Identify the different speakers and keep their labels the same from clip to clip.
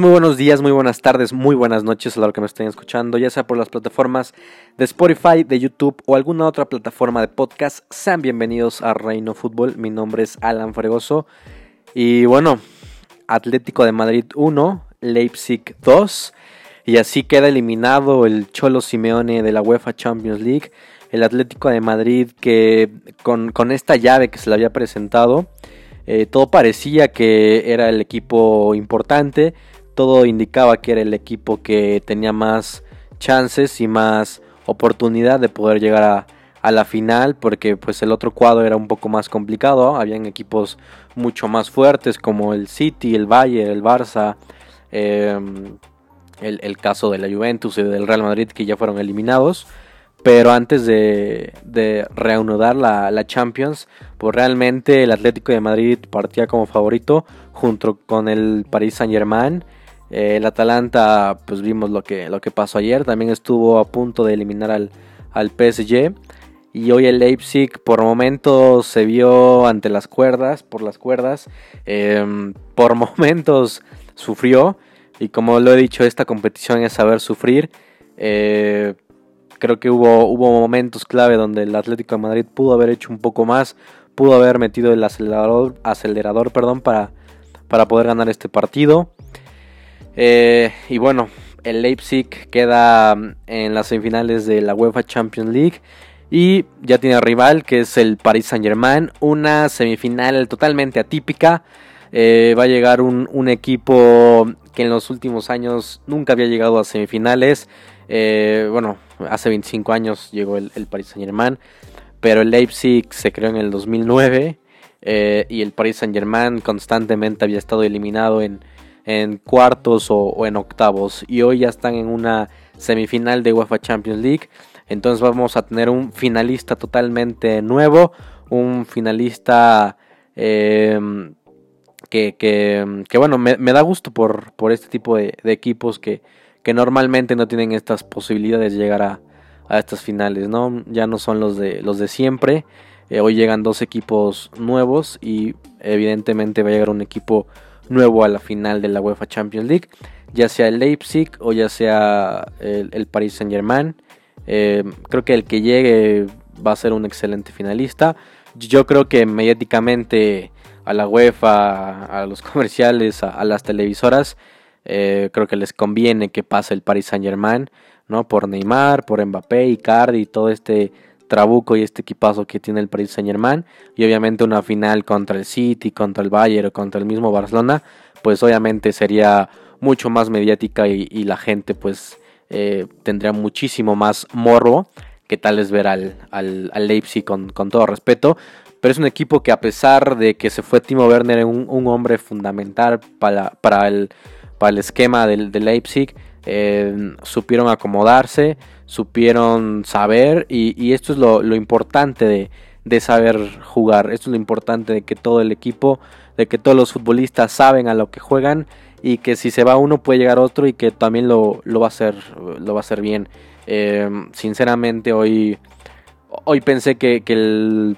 Speaker 1: Muy buenos días, muy buenas tardes, muy buenas noches a la hora que me estén escuchando, ya sea por las plataformas de Spotify, de YouTube o alguna otra plataforma de podcast. Sean bienvenidos a Reino Fútbol. Mi nombre es Alan Fregoso. Y bueno, Atlético de Madrid 1, Leipzig 2. Y así queda eliminado el Cholo Simeone de la UEFA Champions League. El Atlético de Madrid que con, con esta llave que se le había presentado eh, todo parecía que era el equipo importante, todo indicaba que era el equipo que tenía más chances y más oportunidad de poder llegar a, la final porque pues el otro cuadro era un poco más complicado, habían equipos mucho más fuertes como el City, el Bayern, el Barça, em, el, el, caso de la Juventus y del Real Madrid que ya fueron eliminados. Pero antes de, reanudar la, Champions, pues realmente el Atlético de Madrid partía como favorito junto con el Paris Saint Germain. Eh, el Atalanta, pues vimos lo que, lo que pasó ayer, también estuvo a punto de eliminar al, al PSG. Y hoy el Leipzig por momentos se vio ante las cuerdas, por las cuerdas. Em, por momentos sufrió. Y como lo he dicho, esta competición es saber sufrir. Eh, Creo que hubo, hubo momentos clave donde el Atlético de Madrid pudo haber hecho un poco más, pudo haber metido el acelerador, acelerador perdón, para, para poder ganar este partido. Eh, y bueno, el Leipzig queda en las semifinales de la UEFA Champions League. Y ya tiene rival que es el Paris Saint Germain. Una semifinal totalmente atípica. Eh, va a llegar un, equipo que en los últimos años nunca había llegado a semifinales. Eh, bueno, hace 25 años llegó el, Paris Saint Germain, pero el Leipzig se creó en el 2009 eh, y el Paris Saint Germain constantemente había estado eliminado en, cuartos o, en octavos y hoy ya están en una semifinal de UEFA Champions League. Entonces vamos a tener un finalista totalmente nuevo, un finalista em, que, bueno, me, da gusto por, por este tipo de equipos que, que normalmente no tienen estas posibilidades de llegar a, estas finales, ¿no? Ya no son los de, los de siempre. Eh, hoy llegan dos equipos nuevos y evidentemente va a llegar un equipo nuevo a la final de la UEFA Champions League, ya sea el Leipzig o ya sea el, Paris Saint Germain. Eh, creo que el que llegue va a ser un excelente finalista. Yo creo que mediáticamente a la UEFA, a los comerciales, a las televisoras, eh, creo que les conviene que pase el Paris Saint Germain, ¿no? Por Neymar, por Mbappé, Icardi y todo este trabuco y este equipazo que tiene el Paris Saint Germain. Y obviamente una final contra el City, contra el Bayern o contra el mismo Barcelona, pues obviamente sería mucho más mediática y, la gente pues eh, tendría muchísimo más morro que tal es ver al, al, Leipzig con, con, todo respeto. Pero es un equipo que a pesar de que se fue Timo Werner, un, un hombre fundamental para, para el para el esquema del, Leipzig. Eh, supieron acomodarse, supieron saber y, esto es lo, importante de, saber jugar. Esto es lo importante de que todo el equipo, de que todos los futbolistas saben a lo que juegan y que si se va uno puede llegar otro y que también lo, va a hacer lo va a hacer bien. Eh, sinceramente hoy hoy pensé que, el,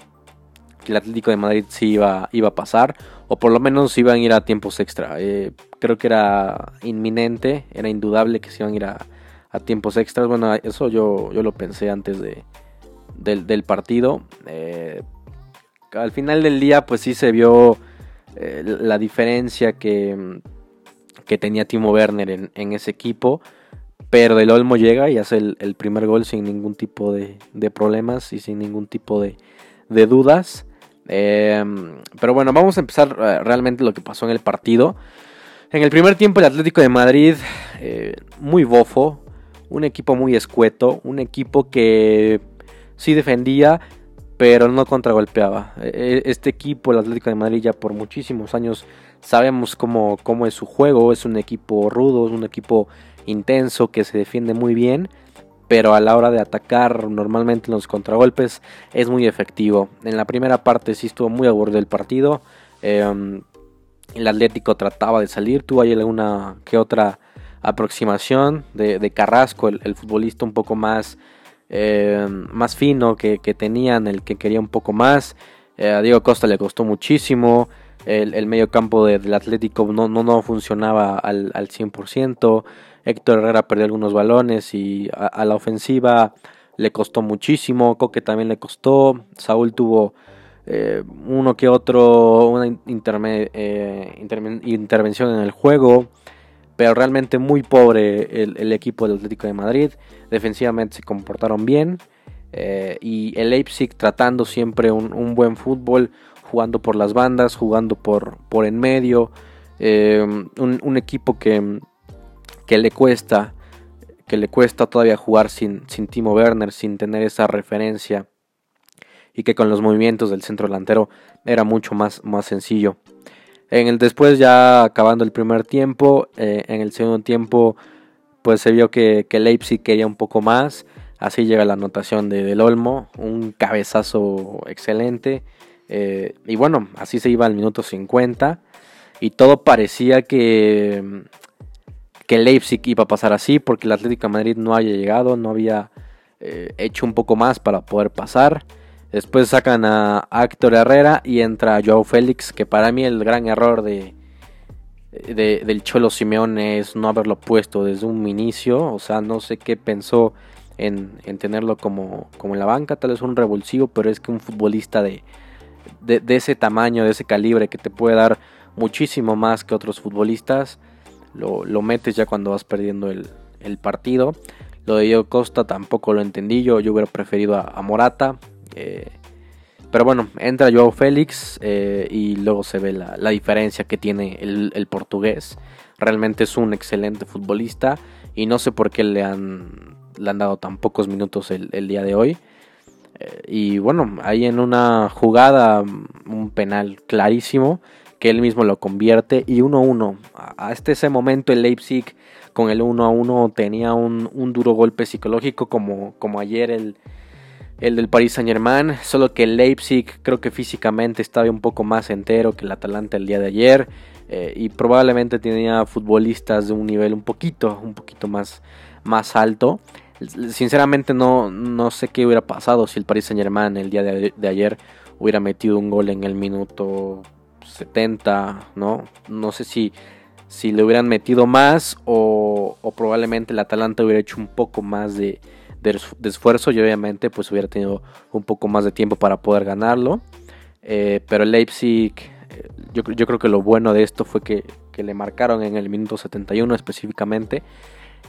Speaker 1: el, Atlético de Madrid sí iba, iba a pasar o por lo menos iban a ir a tiempos extra. Eh, creo que era inminente, era indudable que se iban a ir a, tiempos extras. Bueno, eso yo, yo lo pensé antes de, del, partido. Eh, al final del día, pues sí se vio eh, la diferencia que, que, tenía Timo Werner en, ese equipo. Pero el Olmo llega y hace el, primer gol sin ningún tipo de, problemas y sin ningún tipo de dudas. Em, pero bueno, vamos a empezar eh, realmente lo que pasó en el partido. En el primer tiempo el Atlético de Madrid, eh, muy bofo, un equipo muy escueto, un equipo que sí defendía, pero no contragolpeaba. E, e, este equipo, el Atlético de Madrid, ya por muchísimos años sabemos cómo, cómo es su juego, es un equipo rudo, es un equipo intenso que se defiende muy bien pero a la hora de atacar normalmente en los contragolpes es muy efectivo. En la primera parte sí estuvo muy aburrido el partido. Em, el Atlético trataba de salir, tuvo ahí alguna que otra aproximación de, Carrasco, el, futbolista un poco más, em, más fino que, tenían, el que quería un poco más. Eh, a Diego Costa le costó muchísimo. El, medio campo del Atlético no, no, no funcionaba al, al 100%. Héctor Herrera perdió algunos balones y a, la ofensiva le costó muchísimo. Coque también le costó. Saúl tuvo eh, uno que otro, una eh, intervención en el juego. Pero realmente muy pobre el, equipo del Atlético de Madrid. Defensivamente se comportaron bien. Eh, y el Leipzig tratando siempre un, un buen fútbol jugando por las bandas, jugando por, por en medio. Eh, un, equipo que, que, le cuesta, que le cuesta todavía jugar sin, sin Timo Werner, sin tener esa referencia. Y que con los movimientos del centro delantero era mucho más, más sencillo. En el después, ya acabando el primer tiempo, eh, en el segundo tiempo, pues se vio que, que Leipzig quería un poco más. Así llega la anotación de Del Olmo, un cabezazo excelente. Eh, y bueno, así se iba al minuto 50. Y todo parecía que, que Leipzig iba a pasar así porque el Atlético Madrid no había llegado, no había eh, hecho un poco más para poder pasar. Después sacan a Héctor Herrera y entra Joao Félix, que para mí el gran error de, del Cholo Simeone es no haberlo puesto desde un inicio. O sea, no sé qué pensó en, en tenerlo como, como en la banca, tal vez un revulsivo, pero es que un futbolista de, de, ese tamaño, de ese calibre, que te puede dar muchísimo más que otros futbolistas, lo, metes ya cuando vas perdiendo el, partido. Lo de Diego Costa tampoco lo entendí yo, yo hubiera preferido a, Morata. Eh, pero bueno, entra Joao Félix eh, y luego se ve la, diferencia que tiene el, portugués. Realmente es un excelente futbolista y no sé por qué le han, le han dado tan pocos minutos el día de hoy. Y bueno, ahí en una jugada, un penal clarísimo, que él mismo lo convierte. Y 1-1. Hasta ese momento el Leipzig con el 1-1 tenía un, duro golpe psicológico como, como ayer el, el del Paris Saint Germain. Solo que el Leipzig creo que físicamente estaba un poco más entero que el Atalanta el día de ayer. Eh, y probablemente tenía futbolistas de un nivel un poquito, un poquito más, más alto. Sinceramente no, no sé qué hubiera pasado si el Paris Saint Germain el día de, ayer hubiera metido un gol en el minuto 70, ¿no? No sé si, si le hubieran metido más o, probablemente el Atalanta hubiera hecho un poco más de, esfuerzo y obviamente pues hubiera tenido un poco más de tiempo para poder ganarlo. Eh, pero el Leipzig, eh, yo, yo, creo que lo bueno de esto fue que, que le marcaron en el minuto 71 específicamente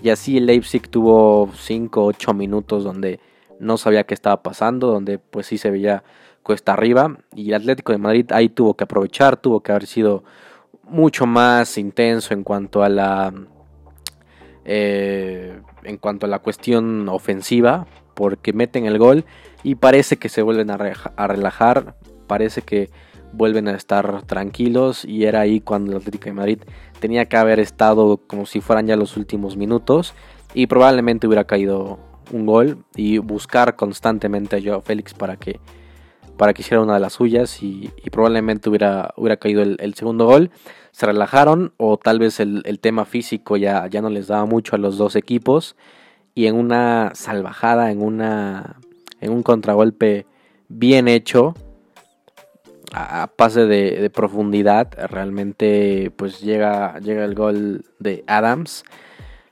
Speaker 1: y así Leipzig tuvo 5 8 minutos donde no sabía qué estaba pasando, donde pues sí se veía cuesta arriba. Y el Atlético de Madrid ahí tuvo que aprovechar, tuvo que haber sido mucho más intenso en cuanto a la eh, en cuanto a la cuestión ofensiva porque meten el gol y parece que se vuelven a, relajar parece que vuelven a estar tranquilos y era ahí cuando el Atlético de Madrid tenía que haber estado como si fueran ya los últimos minutos y probablemente hubiera caído un gol y buscar constantemente a Joao Félix para que para que hiciera una de las suyas y, probablemente hubiera, hubiera caído el, segundo gol. Se relajaron o tal vez el, tema físico ya, ya no les daba mucho a los dos equipos y en una salvajada, en, una, en un contragolpe bien hecho, a pase de, profundidad, realmente pues llega, llega el gol de Adams,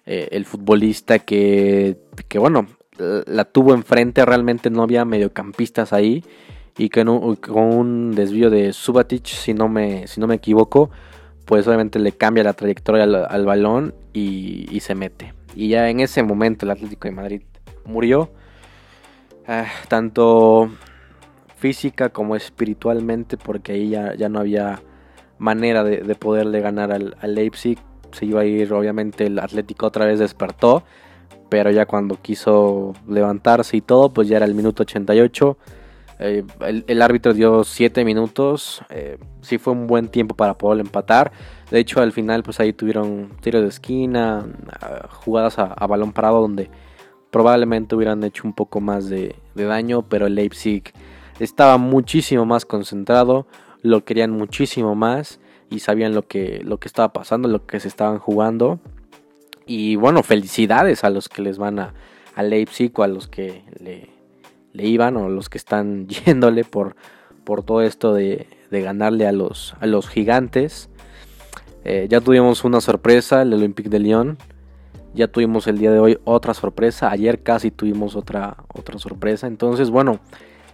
Speaker 1: eh, el futbolista que, que, bueno, la tuvo enfrente, realmente no había mediocampistas ahí y que con un desvío de Subatic, si no me, si no me equivoco, pues obviamente le cambia la trayectoria al, balón y, se mete. Y ya en ese momento el Atlético de Madrid murió. Ah, tanto física como espiritualmente, porque ahí ya, ya no había manera de, poderle ganar al, Leipzig. Se iba a ir, obviamente, el Atlético otra vez despertó, pero ya cuando quiso levantarse y todo, pues ya era el minuto 88. Eh, el, árbitro dio 7 minutos. Eh, sí fue un buen tiempo para poder empatar. De hecho, al final, pues ahí tuvieron tiros de esquina, jugadas a, balón parado donde probablemente hubieran hecho un poco más de, de daño, pero el Leipzig estaba muchísimo más concentrado, lo querían muchísimo más y sabían lo que, lo que estaba pasando, lo que se estaban jugando. Y bueno, felicidades a los que les van a, a Leipzig o a los que le, iban o los que están yéndole por, por todo esto de, ganarle a los, a los gigantes. Eh, ya tuvimos una sorpresa, el Olympique de Lyon. Ya tuvimos el día de hoy otra sorpresa. Ayer casi tuvimos otra, otra sorpresa. Entonces, bueno,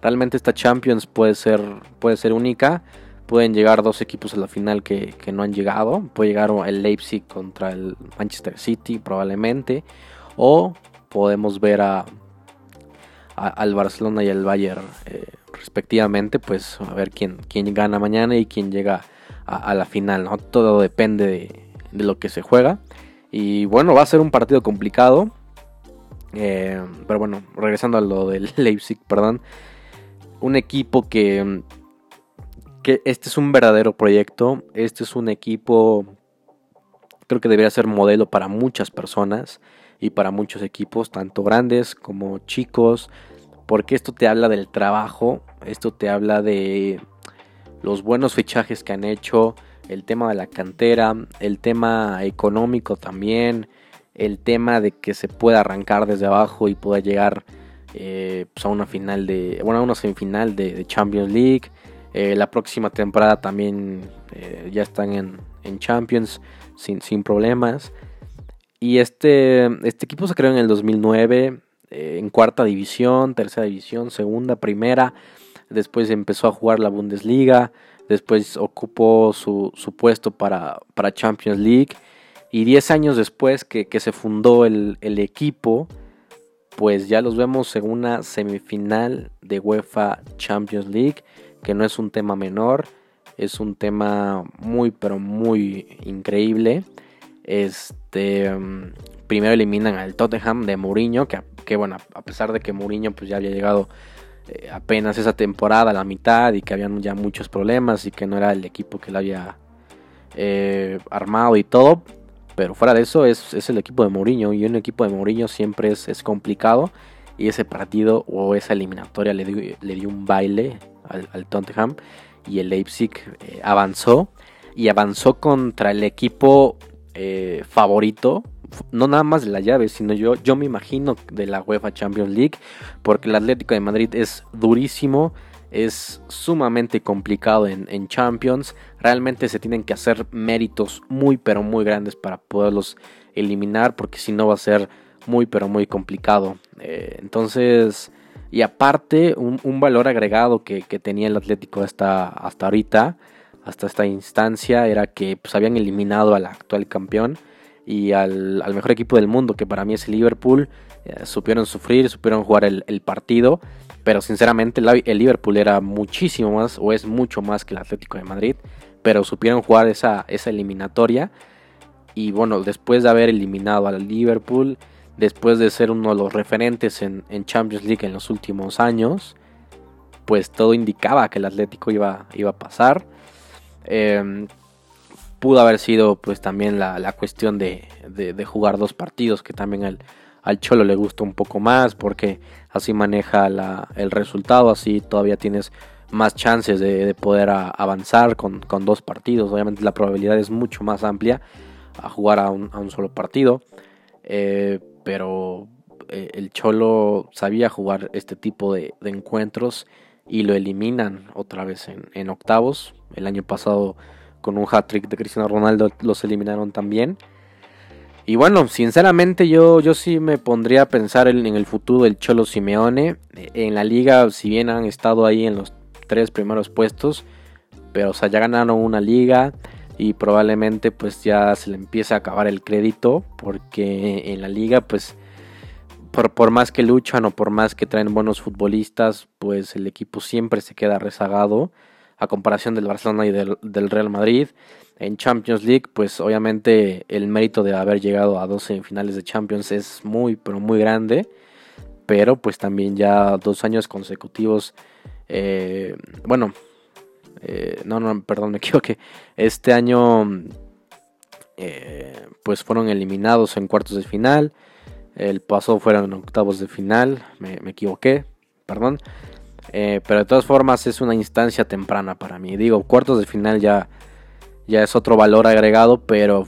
Speaker 1: realmente esta Champions puede ser, puede ser única. Pueden llegar dos equipos a la final que, no han llegado. Puede llegar el Leipzig contra el Manchester City probablemente. O podemos ver a, al Barcelona y al Bayern eh, respectivamente. Pues a ver quién, quién gana mañana y quién llega a, la final. ¿no? Todo depende de, de, lo que se juega. Y bueno, va a ser un partido complicado. Eh, pero bueno, regresando a lo del Leipzig, perdón. Un equipo que que este es un verdadero proyecto, este es un equipo, creo que debería ser modelo para muchas personas y para muchos equipos, tanto grandes como chicos, porque esto te habla del trabajo, esto te habla de los buenos fichajes que han hecho, el tema de la cantera, el tema económico también, el tema de que se pueda arrancar desde abajo y pueda llegar eh, pues, a una final de, bueno, a una semifinal de Champions League eh, la próxima temporada también eh, ya están en, Champions sin, sin, problemas. Y este, este equipo se creó en el 2009 eh, en cuarta división, tercera división, segunda, primera. Después empezó a jugar la Bundesliga. Después ocupó su, puesto para, para, Champions League. Y 10 años después que, se fundó el, el equipo, pues ya los vemos en una semifinal de UEFA Champions League que no es un tema menor, es un tema muy pero muy increíble. Este primero eliminan al Tottenham de Mourinho, que, bueno, a pesar de que Mourinho pues ya había llegado eh, apenas esa temporada a la mitad y que habían ya muchos problemas y que no era el equipo que le había eh, armado y todo, pero fuera de eso es, el equipo de Mourinho y un equipo de Mourinho siempre es, es complicado y ese partido o esa eliminatoria le dio, le dio un baile al, Tottenham y el Leipzig eh, avanzó y avanzó contra el equipo eh, favorito, no nada más de la llave, sino yo, yo me imagino de la UEFA Champions League, porque el Atlético de Madrid es durísimo, es sumamente complicado en, Champions. Realmente se tienen que hacer méritos muy pero muy grandes para poderlos eliminar, porque si no va a ser muy pero muy complicado. Eh, entonces, y aparte, un, valor agregado que, tenía el Atlético hasta, hasta ahorita, hasta esta instancia, era que pues, habían eliminado al actual campeón y al, mejor equipo del mundo, que para mí es el Liverpool. Eh, supieron sufrir, supieron jugar el, partido, pero sinceramente el, Liverpool era muchísimo más, o es mucho más que el Atlético de Madrid, pero supieron jugar esa, esa eliminatoria. Y bueno, después de haber eliminado al Liverpool, después de ser uno de los referentes en, Champions League en los últimos años, pues todo indicaba que el Atlético iba, iba a pasar. Em, pudo haber sido pues también la, cuestión de, jugar dos partidos que también al, al, Cholo le gusta un poco más porque así maneja el resultado, así todavía tienes más chances de, poder avanzar con, dos partidos. Obviamente la probabilidad es mucho más amplia a jugar a un, solo partido. Eh, pero eh, el Cholo sabía jugar este tipo de, encuentros y lo eliminan otra vez en, octavos. El año pasado con un hat-trick de Cristiano Ronaldo los eliminaron también. Y bueno, sinceramente yo, yo sí me pondría a pensar en, el futuro del Cholo Simeone. En la liga, si bien han estado ahí en los tres primeros puestos, pero o sea, ya ganaron una liga y probablemente pues ya se le empiece a acabar el crédito porque en la liga pues por, por, más que luchan o por más que traen buenos futbolistas pues el equipo siempre se queda rezagado a comparación del Barcelona y del, Real Madrid en Champions League pues obviamente el mérito de haber llegado a 12 finales de Champions es muy pero muy grande pero pues también ya dos años consecutivos eh, bueno eh, no, no, perdón, me equivoqué. Este año, eh, pues fueron eliminados en cuartos de final. El pasado fueron en octavos de final. Me, equivoqué, perdón. Eh, pero de todas formas es una instancia temprana para mí. Digo, cuartos de final ya, ya es otro valor agregado, pero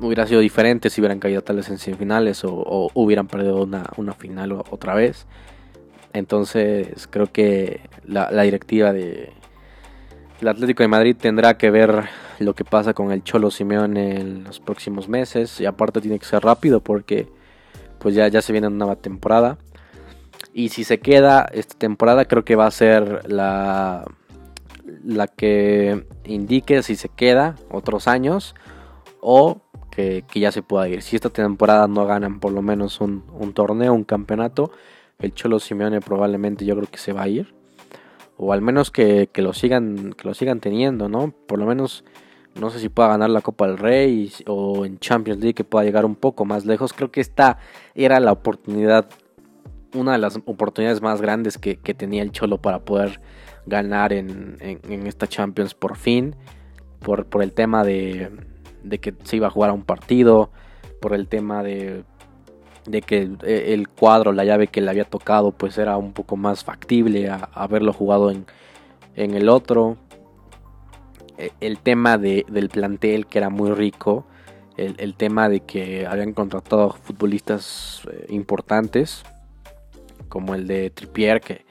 Speaker 1: hubiera sido diferente si hubieran caído tales en semifinales o, hubieran perdido una, una final otra vez. Entonces creo que la, directiva de el Atlético de Madrid tendrá que ver lo que pasa con el Cholo Simeone en los próximos meses. Y aparte tiene que ser rápido porque pues ya, ya se viene una nueva temporada. Y si se queda esta temporada, creo que va a ser la, la que indique si se queda otros años o que, ya se pueda ir. Si esta temporada no ganan por lo menos un, torneo, un campeonato, el Cholo Simeone probablemente yo creo que se va a ir. O al menos que, lo sigan, que lo sigan teniendo, ¿no? Por lo menos no sé si pueda ganar la Copa del Rey o en Champions League que pueda llegar un poco más lejos. Creo que esta era la oportunidad una de las oportunidades más grandes que, tenía el Cholo para poder ganar en, esta Champions por fin. Por, por el tema de, que se iba a jugar a un partido. Por el tema de, de que el cuadro, la llave que le había tocado, pues era un poco más factible a, haberlo jugado en, el otro. E, el tema del plantel que era muy rico. El, tema de que habían contratado futbolistas eh, importantes como el de Trippier, que,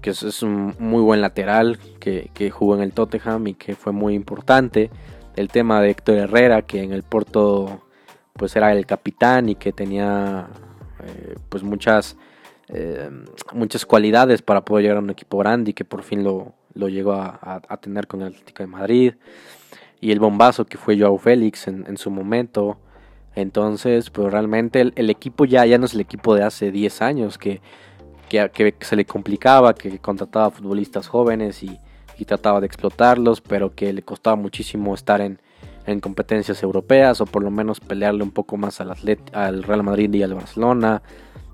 Speaker 1: que es, un muy buen lateral, que, jugó en el Tottenham y que fue muy importante. El tema de Héctor Herrera, que en el Porto pues era el capitán y que tenía eh, pues muchas, eh, muchas cualidades para poder llegar a un equipo grande y que por fin lo, llegó a, tener con el Atlético de Madrid. Y el bombazo que fue Joao Félix en, en su momento. Entonces, pues realmente el, equipo ya, ya no es el equipo de hace 10 años que, que, se le complicaba, que contrataba futbolistas jóvenes y, trataba de explotarlos, pero que le costaba muchísimo estar en, competencias europeas o por lo menos pelearle un poco más al, al Real Madrid y al Barcelona.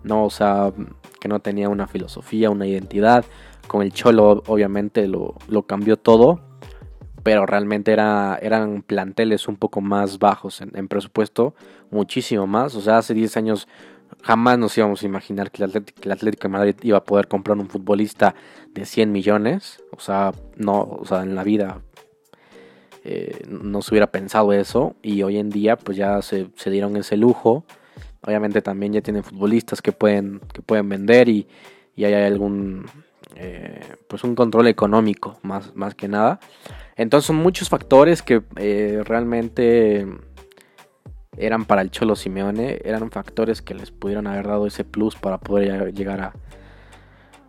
Speaker 1: No, o sea, que no tenía una filosofía, una identidad. Con el Cholo obviamente lo, lo cambió todo pero realmente era, eran planteles un poco más bajos en, presupuesto, muchísimo más. O sea, hace 10 años jamás nos íbamos a imaginar que el Atlético, de Madrid iba a poder comprar un futbolista de 100 millones. O sea, no, o sea, en la vida eh, no se hubiera pensado eso. Y hoy en día, pues ya se, dieron ese lujo. Obviamente también ya tienen futbolistas que pueden, que pueden vender y, y hay algún eh, pues un control económico más, más que nada. Entonces son muchos factores que eh, realmente eran para el Cholo Simeone, eran factores que les pudieron haber dado ese plus para poder llegar a,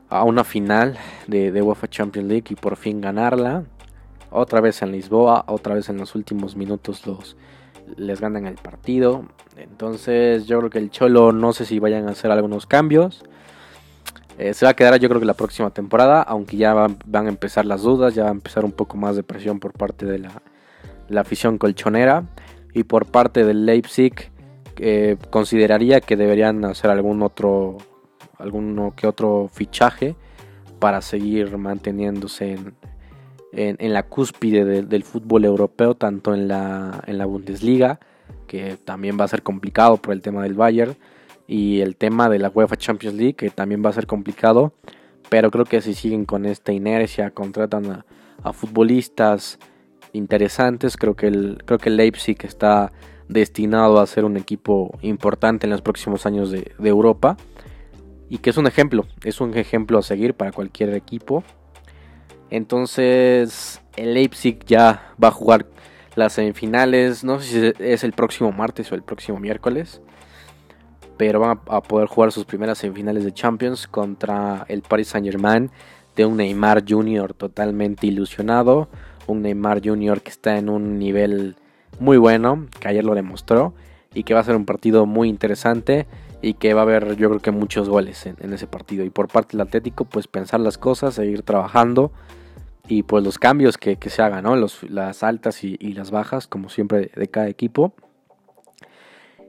Speaker 1: a una final de, de UEFA Champions League y por fin ganarla. Otra vez en Lisboa, otra vez en los últimos minutos los les ganan el partido. Entonces yo creo que el Cholo no sé si vayan a hacer algunos cambios. Eh, se va a quedar yo creo que la próxima temporada, aunque ya van, a empezar las dudas, ya va a empezar un poco más de presión por parte de la, afición colchonera y por parte del Leipzig eh, consideraría que deberían hacer algún otro, alguno que otro fichaje para seguir manteniéndose en, la cúspide del fútbol europeo, tanto en la, en la Bundesliga, que también va a ser complicado por el tema del Bayern, y el tema de la UEFA Champions League, que también va a ser complicado. Pero creo que si siguen con esta inercia, contratan a, futbolistas interesantes, creo que, el, creo que Leipzig está destinado a ser un equipo importante en los próximos años de, Europa. Y que es un ejemplo, es un ejemplo a seguir para cualquier equipo. Entonces, el Leipzig ya va a jugar las semifinales. No sé si es el próximo martes o el próximo miércoles pero van a, poder jugar sus primeras semifinales de Champions contra el Paris Saint Germain de un Neymar Jr. totalmente ilusionado, un Neymar Jr. que está en un nivel muy bueno, que ayer lo demostró, y que va a ser un partido muy interesante y que va a haber yo creo que muchos goles en, ese partido. Y por parte del Atlético, pues pensar las cosas, seguir trabajando y pues los cambios que, se hagan, ¿no? las altas y, las bajas, como siempre de cada equipo.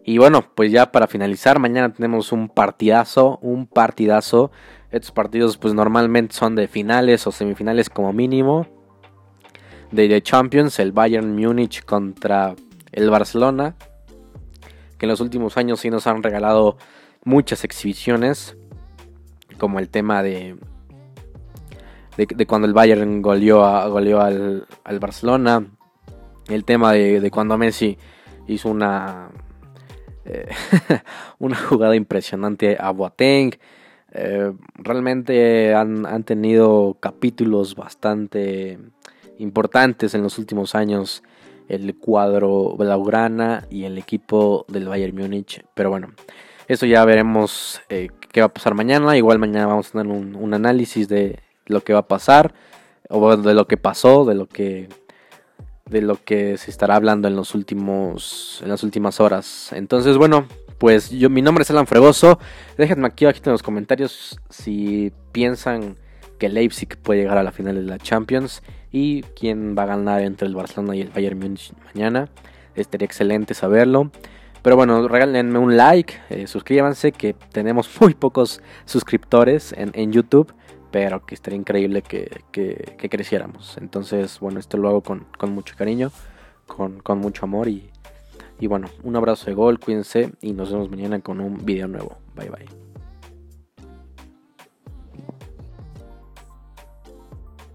Speaker 1: Y bueno, pues ya para finalizar, mañana tenemos un partidazo, un partidazo. Estos partidos pues normalmente son de finales o semifinales como mínimo. De The Champions, el Bayern Múnich contra el Barcelona. Que en los últimos años sí nos han regalado muchas exhibiciones. Como el tema de, de, cuando el Bayern goleó, a, al, Barcelona. El tema de, de cuando Messi hizo una, una jugada impresionante a Boateng. Eh, realmente han, han, tenido capítulos bastante importantes en los últimos años el cuadro blaugrana y el equipo del Bayern Múnich. Pero bueno, eso ya veremos eh, qué va a pasar mañana. Igual mañana vamos a tener un, un, análisis de lo que va a pasar o de lo que pasó, de lo que de lo que se estará hablando en los últimos en las últimas horas. Entonces, bueno, pues yo mi nombre es Alan Fregoso. Déjenme aquí abajo en los comentarios si piensan que Leipzig puede llegar a la final de la Champions y quién va a ganar entre el Barcelona y el Bayern Munich mañana. Estaría excelente saberlo. Pero bueno, regálenme un like, eh, suscríbanse, que tenemos muy pocos suscriptores en, en YouTube, pero que estaría increíble que, que, que, creciéramos. Entonces, bueno, esto lo hago con, con mucho cariño, con, con, mucho amor y, y bueno, un abrazo de gol, cuídense y nos vemos mañana con un video nuevo. Bye bye.